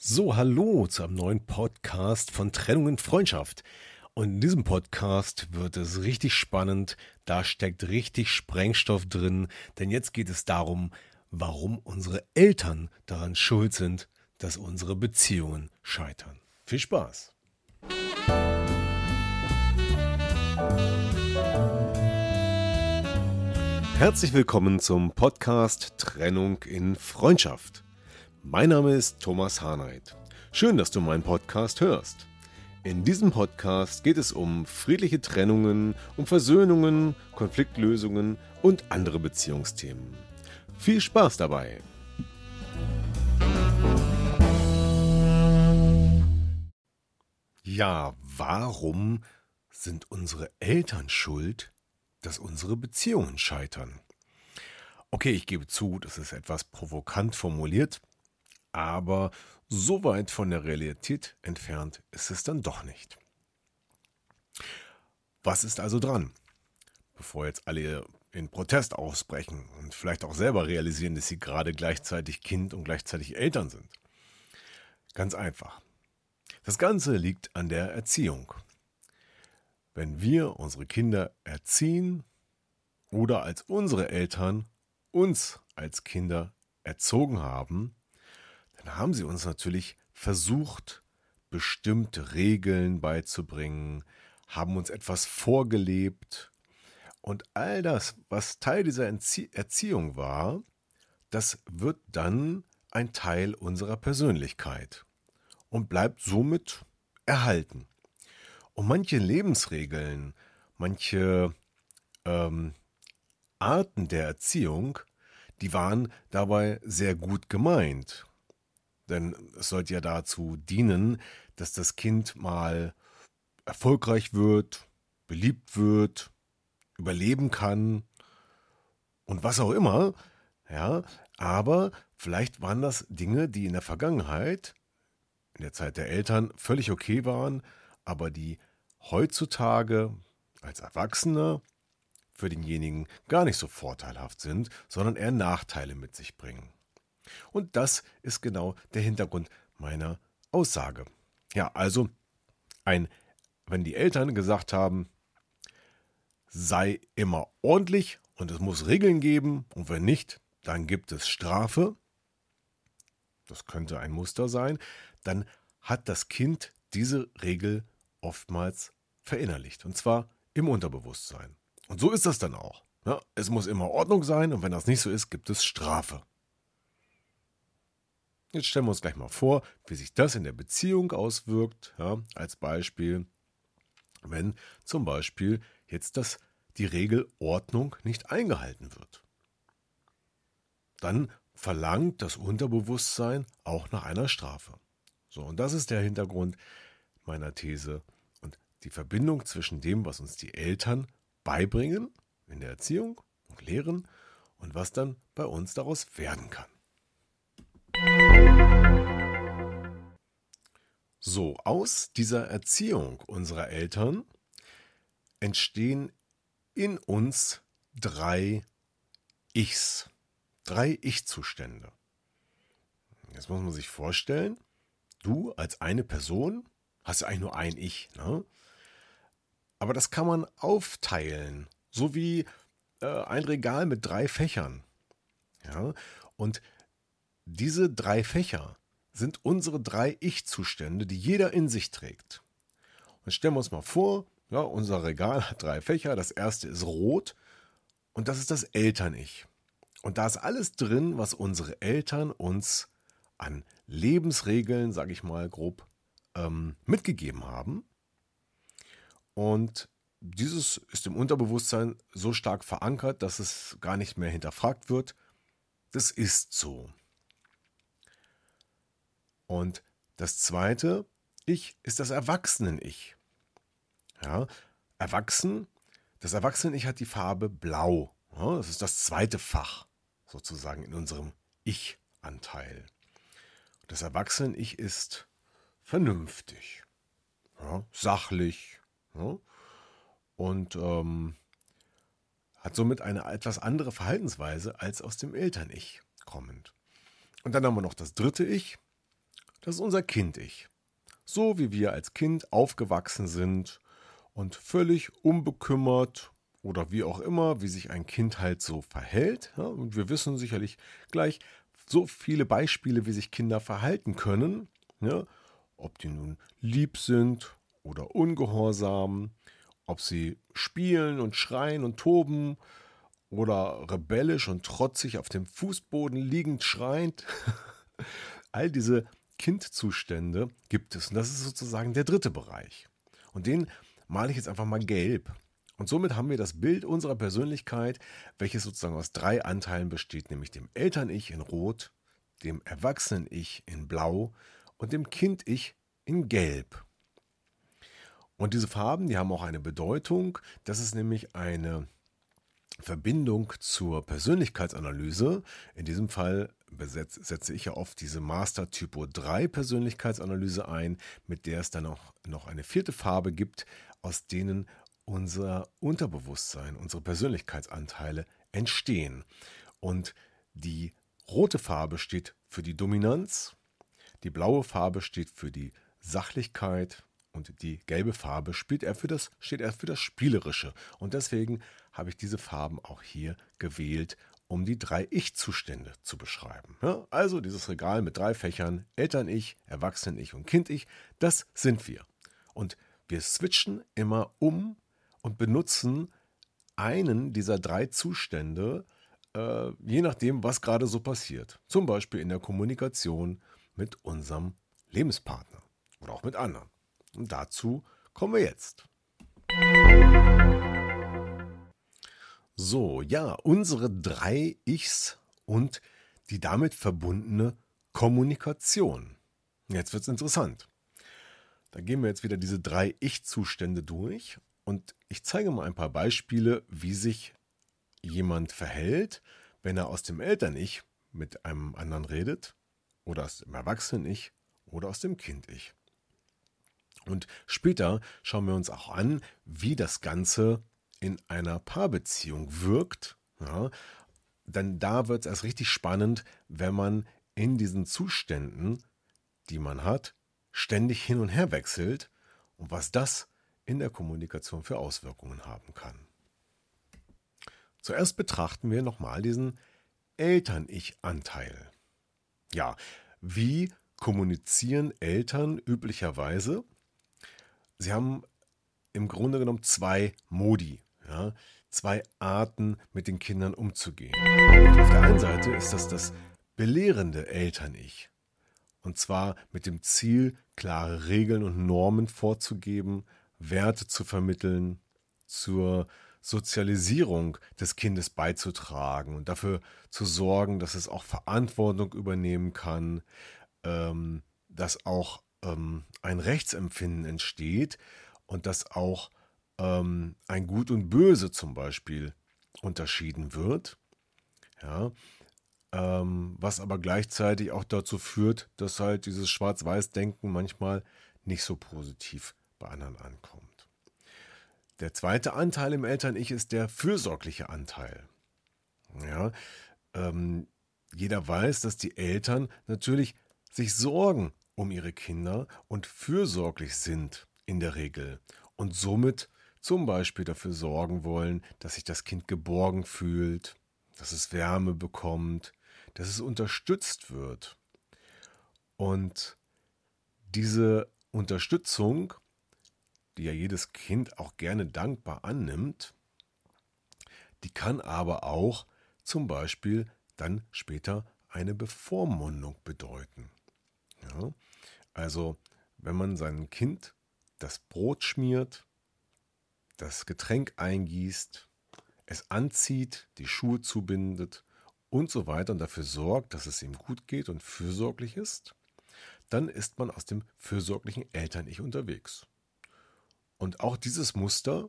So, hallo zu einem neuen Podcast von Trennung und Freundschaft. Und in diesem Podcast wird es richtig spannend. Da steckt richtig Sprengstoff drin. Denn jetzt geht es darum, warum unsere Eltern daran schuld sind, dass unsere Beziehungen scheitern. Viel Spaß! Herzlich willkommen zum Podcast Trennung in Freundschaft. Mein Name ist Thomas Harnight. Schön, dass du meinen Podcast hörst. In diesem Podcast geht es um friedliche Trennungen, um Versöhnungen, Konfliktlösungen und andere Beziehungsthemen. Viel Spaß dabei! Ja, warum sind unsere Eltern schuld, dass unsere Beziehungen scheitern? Okay, ich gebe zu, das ist etwas provokant formuliert, aber so weit von der Realität entfernt ist es dann doch nicht. Was ist also dran? Bevor jetzt alle in Protest ausbrechen und vielleicht auch selber realisieren, dass sie gerade gleichzeitig Kind und gleichzeitig Eltern sind. Ganz einfach. Das Ganze liegt an der Erziehung. Wenn wir unsere Kinder erziehen oder als unsere Eltern uns als Kinder erzogen haben, dann haben sie uns natürlich versucht, bestimmte Regeln beizubringen, haben uns etwas vorgelebt. Und all das, was Teil dieser Erziehung war, das wird dann ein Teil unserer Persönlichkeit und bleibt somit erhalten. Und manche Lebensregeln, manche ähm, Arten der Erziehung, die waren dabei sehr gut gemeint denn es sollte ja dazu dienen, dass das Kind mal erfolgreich wird, beliebt wird, überleben kann und was auch immer. Ja, aber vielleicht waren das Dinge, die in der Vergangenheit, in der Zeit der Eltern, völlig okay waren, aber die heutzutage als Erwachsener für denjenigen gar nicht so vorteilhaft sind, sondern eher Nachteile mit sich bringen. Und das ist genau der Hintergrund meiner Aussage. Ja, also ein, wenn die Eltern gesagt haben, sei immer ordentlich und es muss Regeln geben und wenn nicht, dann gibt es Strafe. Das könnte ein Muster sein. Dann hat das Kind diese Regel oftmals verinnerlicht und zwar im Unterbewusstsein. Und so ist das dann auch. Ja, es muss immer Ordnung sein und wenn das nicht so ist, gibt es Strafe. Jetzt stellen wir uns gleich mal vor, wie sich das in der Beziehung auswirkt. Ja, als Beispiel, wenn zum Beispiel jetzt das, die Regel Ordnung nicht eingehalten wird. Dann verlangt das Unterbewusstsein auch nach einer Strafe. So, und das ist der Hintergrund meiner These und die Verbindung zwischen dem, was uns die Eltern beibringen in der Erziehung und lehren und was dann bei uns daraus werden kann. So, aus dieser Erziehung unserer Eltern entstehen in uns drei Ichs, drei Ich-Zustände. Jetzt muss man sich vorstellen, du als eine Person hast ja eigentlich nur ein Ich, ne? Aber das kann man aufteilen, so wie äh, ein Regal mit drei Fächern. Ja? Und diese drei Fächer sind unsere drei Ich-Zustände, die jeder in sich trägt. Und stellen wir uns mal vor, ja, unser Regal hat drei Fächer. Das erste ist rot und das ist das Eltern-Ich. Und da ist alles drin, was unsere Eltern uns an Lebensregeln, sage ich mal grob, ähm, mitgegeben haben. Und dieses ist im Unterbewusstsein so stark verankert, dass es gar nicht mehr hinterfragt wird. Das ist so. Und das zweite Ich ist das Erwachsenen-Ich. Ja, Erwachsen, das Erwachsenen-Ich hat die Farbe Blau. Ja, das ist das zweite Fach sozusagen in unserem Ich-Anteil. Das Erwachsenen-Ich ist vernünftig, ja, sachlich ja, und ähm, hat somit eine etwas andere Verhaltensweise als aus dem Eltern-Ich kommend. Und dann haben wir noch das dritte Ich, das ist unser Kind-Ich. So wie wir als Kind aufgewachsen sind und völlig unbekümmert oder wie auch immer, wie sich ein Kind halt so verhält. Ja, und wir wissen sicherlich gleich so viele Beispiele, wie sich Kinder verhalten können. Ja, ob die nun lieb sind oder ungehorsam, ob sie spielen und schreien und toben oder rebellisch und trotzig auf dem Fußboden liegend schreiend. All diese Kindzustände gibt es. Und das ist sozusagen der dritte Bereich. Und den male ich jetzt einfach mal gelb. Und somit haben wir das Bild unserer Persönlichkeit, welches sozusagen aus drei Anteilen besteht, nämlich dem Eltern-Ich in Rot, dem Erwachsenen-Ich in Blau und dem Kind-Ich in Gelb. Und diese Farben, die haben auch eine Bedeutung. Das ist nämlich eine Verbindung zur Persönlichkeitsanalyse. In diesem Fall setze ich ja oft diese Master Typo 3 Persönlichkeitsanalyse ein, mit der es dann auch noch eine vierte Farbe gibt, aus denen unser Unterbewusstsein, unsere Persönlichkeitsanteile entstehen. Und die rote Farbe steht für die Dominanz, die blaue Farbe steht für die Sachlichkeit und die gelbe Farbe spielt er für das, steht er für das Spielerische. Und deswegen habe ich diese Farben auch hier gewählt, um die drei Ich-Zustände zu beschreiben. Ja, also dieses Regal mit drei Fächern, Eltern-Ich, Erwachsenen-Ich und Kind-Ich, das sind wir. Und wir switchen immer um und benutzen einen dieser drei Zustände, äh, je nachdem, was gerade so passiert. Zum Beispiel in der Kommunikation mit unserem Lebenspartner oder auch mit anderen. Und dazu kommen wir jetzt. So, ja, unsere drei Ichs und die damit verbundene Kommunikation. Jetzt wird es interessant. Da gehen wir jetzt wieder diese drei Ich-Zustände durch und ich zeige mal ein paar Beispiele, wie sich jemand verhält, wenn er aus dem Eltern-Ich mit einem anderen redet oder aus dem Erwachsenen-Ich oder aus dem Kind-Ich. Und später schauen wir uns auch an, wie das Ganze in einer Paarbeziehung wirkt. Ja, denn da wird es erst richtig spannend, wenn man in diesen Zuständen, die man hat, ständig hin und her wechselt und was das in der Kommunikation für Auswirkungen haben kann. Zuerst betrachten wir nochmal diesen Eltern-Ich-Anteil. Ja, wie kommunizieren Eltern üblicherweise? Sie haben im Grunde genommen zwei Modi, ja, zwei Arten, mit den Kindern umzugehen. Auf der einen Seite ist das das belehrende Eltern-Ich. Und zwar mit dem Ziel, klare Regeln und Normen vorzugeben, Werte zu vermitteln, zur Sozialisierung des Kindes beizutragen und dafür zu sorgen, dass es auch Verantwortung übernehmen kann, ähm, dass auch ähm, ein Rechtsempfinden entsteht und dass auch ähm, ein Gut und Böse zum Beispiel unterschieden wird. Ja, ähm, was aber gleichzeitig auch dazu führt, dass halt dieses Schwarz-Weiß-Denken manchmal nicht so positiv bei anderen ankommt. Der zweite Anteil im Eltern-Ich ist der fürsorgliche Anteil. Ja, ähm, jeder weiß, dass die Eltern natürlich sich Sorgen um ihre Kinder und fürsorglich sind in der Regel und somit zum Beispiel dafür sorgen wollen, dass sich das Kind geborgen fühlt, dass es Wärme bekommt, dass es unterstützt wird. Und diese Unterstützung die ja jedes Kind auch gerne dankbar annimmt, die kann aber auch zum Beispiel dann später eine Bevormundung bedeuten. Ja? Also wenn man seinem Kind das Brot schmiert, das Getränk eingießt, es anzieht, die Schuhe zubindet und so weiter und dafür sorgt, dass es ihm gut geht und fürsorglich ist, dann ist man aus dem fürsorglichen Eltern-Ich unterwegs. Und auch dieses Muster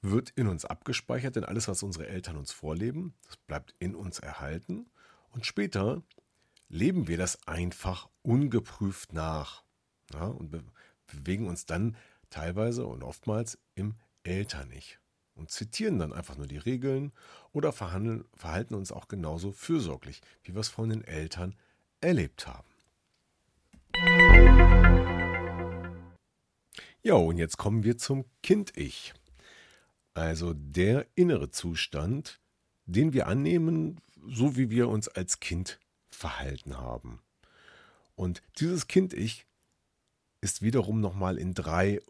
wird in uns abgespeichert, denn alles, was unsere Eltern uns vorleben, das bleibt in uns erhalten. Und später leben wir das einfach ungeprüft nach ja, und be bewegen uns dann teilweise und oftmals im Eltern-Ich und zitieren dann einfach nur die Regeln oder verhalten uns auch genauso fürsorglich, wie wir es von den Eltern erlebt haben. Ja, und jetzt kommen wir zum Kind-Ich. Also der innere Zustand, den wir annehmen, so wie wir uns als Kind verhalten haben. Und dieses Kind-Ich ist wiederum nochmal in drei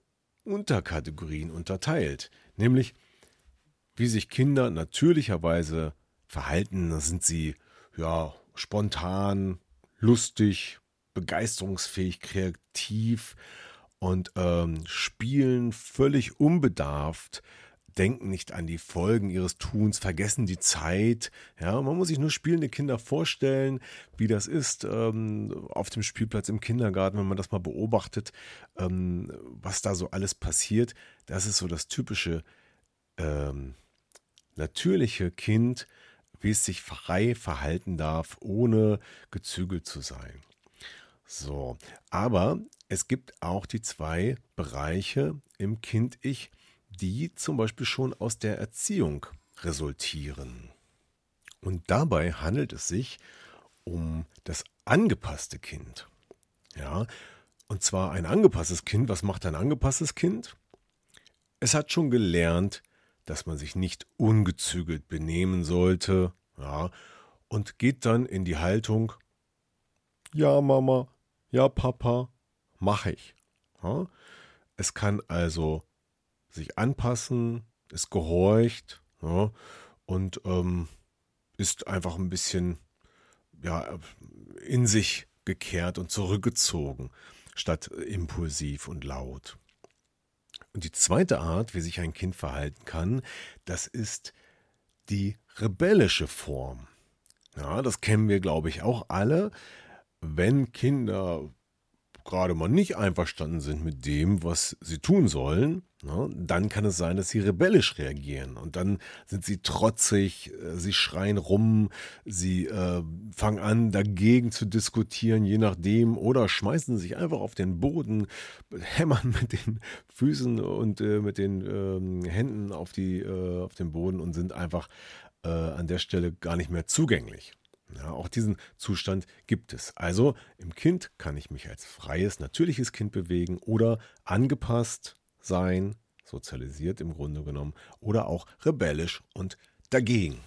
Unterkategorien unterteilt, nämlich wie sich Kinder natürlicherweise verhalten, da sind sie ja spontan, lustig, begeisterungsfähig, kreativ und ähm, spielen völlig unbedarft, denken nicht an die Folgen ihres Tuns, vergessen die Zeit. Ja, man muss sich nur spielende Kinder vorstellen, wie das ist ähm, auf dem Spielplatz im Kindergarten, wenn man das mal beobachtet, ähm, was da so alles passiert. Das ist so das typische ähm, natürliche Kind, wie es sich frei verhalten darf, ohne gezügelt zu sein. So, aber es gibt auch die zwei Bereiche im Kind-Ich, die zum Beispiel schon aus der Erziehung resultieren. Und dabei handelt es sich um das angepasste Kind. Ja, und zwar ein angepasstes Kind. Was macht ein angepasstes Kind? Es hat schon gelernt, dass man sich nicht ungezügelt benehmen sollte, ja, und geht dann in die Haltung, ja Mama, ja Papa, mache ich. Ja. Es kann also sich anpassen, es gehorcht ja, und ähm, ist einfach ein bisschen ja, in sich gekehrt und zurückgezogen, statt impulsiv und laut. Und die zweite Art, wie sich ein Kind verhalten kann, das ist die rebellische Form. Ja, das kennen wir, glaube ich, auch alle. Wenn Kinder gerade mal nicht einverstanden sind mit dem, was sie tun sollen, ne, dann kann es sein, dass sie rebellisch reagieren. Und dann sind sie trotzig, äh, sie schreien rum, sie äh, fangen an, dagegen zu diskutieren, je nachdem, oder schmeißen sich einfach auf den Boden, hämmern mit den Füßen und äh, mit den äh, Händen auf, die, äh, auf den Boden und sind einfach äh, an der Stelle gar nicht mehr zugänglich. Ja, auch diesen Zustand gibt es. Also im Kind kann ich mich als freies, natürliches Kind bewegen oder angepasst sein, sozialisiert im Grunde genommen, oder auch rebellisch und dagegen.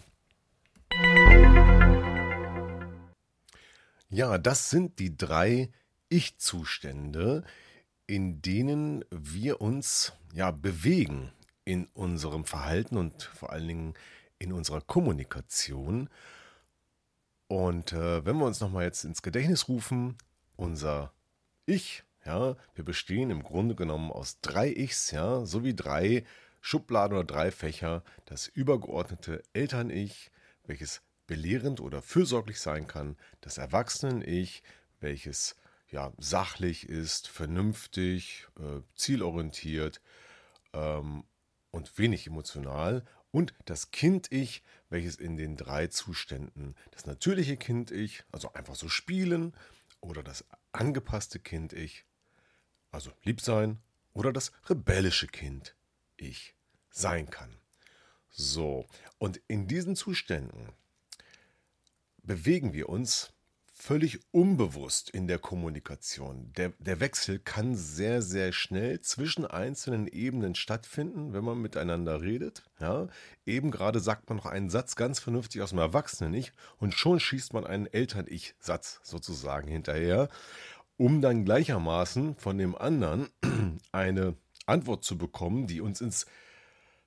Ja, das sind die drei Ich-Zustände, in denen wir uns ja bewegen in unserem Verhalten und vor allen Dingen in unserer Kommunikation. Und äh, wenn wir uns nochmal jetzt ins Gedächtnis rufen, unser Ich, ja, wir bestehen im Grunde genommen aus drei Ichs, ja, sowie drei Schubladen oder drei Fächer. Das übergeordnete Eltern-Ich, welches belehrend oder fürsorglich sein kann, das Erwachsenen-Ich, welches ja sachlich ist, vernünftig, äh, zielorientiert ähm, und wenig emotional und das Kind-Ich, welches in den drei Zuständen, das natürliche Kind-Ich, also einfach so spielen, oder das angepasste Kind-Ich, also lieb sein, oder das rebellische Kind-Ich sein kann. So, und in diesen Zuständen bewegen wir uns völlig unbewusst in der Kommunikation. Der, der Wechsel kann sehr, sehr schnell zwischen einzelnen Ebenen stattfinden, wenn man miteinander redet. Ja, eben gerade sagt man noch einen Satz ganz vernünftig aus dem Erwachsenen-Ich und schon schießt man einen Eltern-Ich-Satz sozusagen hinterher, um dann gleichermaßen von dem anderen eine Antwort zu bekommen, die uns ins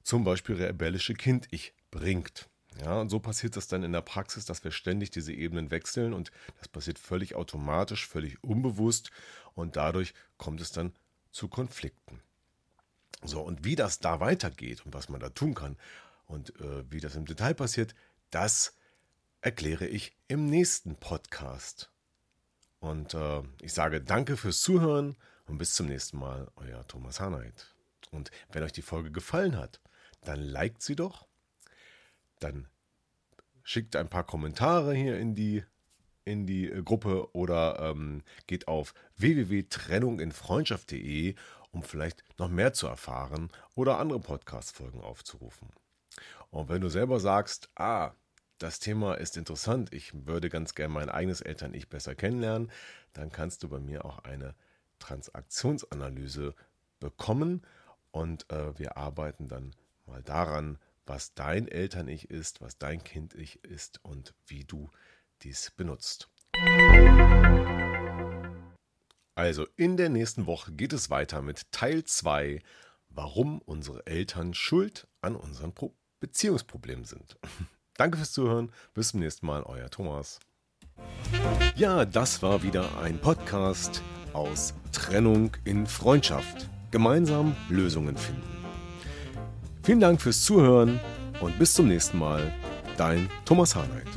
zum Beispiel rebellische Kind-Ich bringt. Ja, und so passiert das dann in der Praxis, dass wir ständig diese Ebenen wechseln und das passiert völlig automatisch, völlig unbewusst und dadurch kommt es dann zu Konflikten. So, und wie das da weitergeht und was man da tun kann und äh, wie das im Detail passiert, das erkläre ich im nächsten Podcast. Und äh, ich sage danke fürs Zuhören und bis zum nächsten Mal, euer Thomas Harnight. Und wenn euch die Folge gefallen hat, dann liked sie doch. Dann schickt ein paar Kommentare hier in die, in die äh, Gruppe oder ähm, geht auf www.trennunginfreundschaft.de, um vielleicht noch mehr zu erfahren oder andere Podcast-Folgen aufzurufen. Und wenn du selber sagst, ah, das Thema ist interessant, ich würde ganz gerne mein eigenes Eltern-Ich besser kennenlernen, dann kannst du bei mir auch eine Transaktionsanalyse bekommen und äh, wir arbeiten dann mal daran, was dein Eltern-Ich ist, was dein Kind-Ich ist und wie du dies benutzt. Also in der nächsten Woche geht es weiter mit Teil 2, warum unsere Eltern schuld an unseren Pro Beziehungsproblemen sind. Danke fürs Zuhören. Bis zum nächsten Mal, euer Thomas. Ja, das war wieder ein Podcast aus Trennung in Freundschaft. Gemeinsam Lösungen finden. Vielen Dank fürs Zuhören und bis zum nächsten Mal. Dein Thomas Harnight.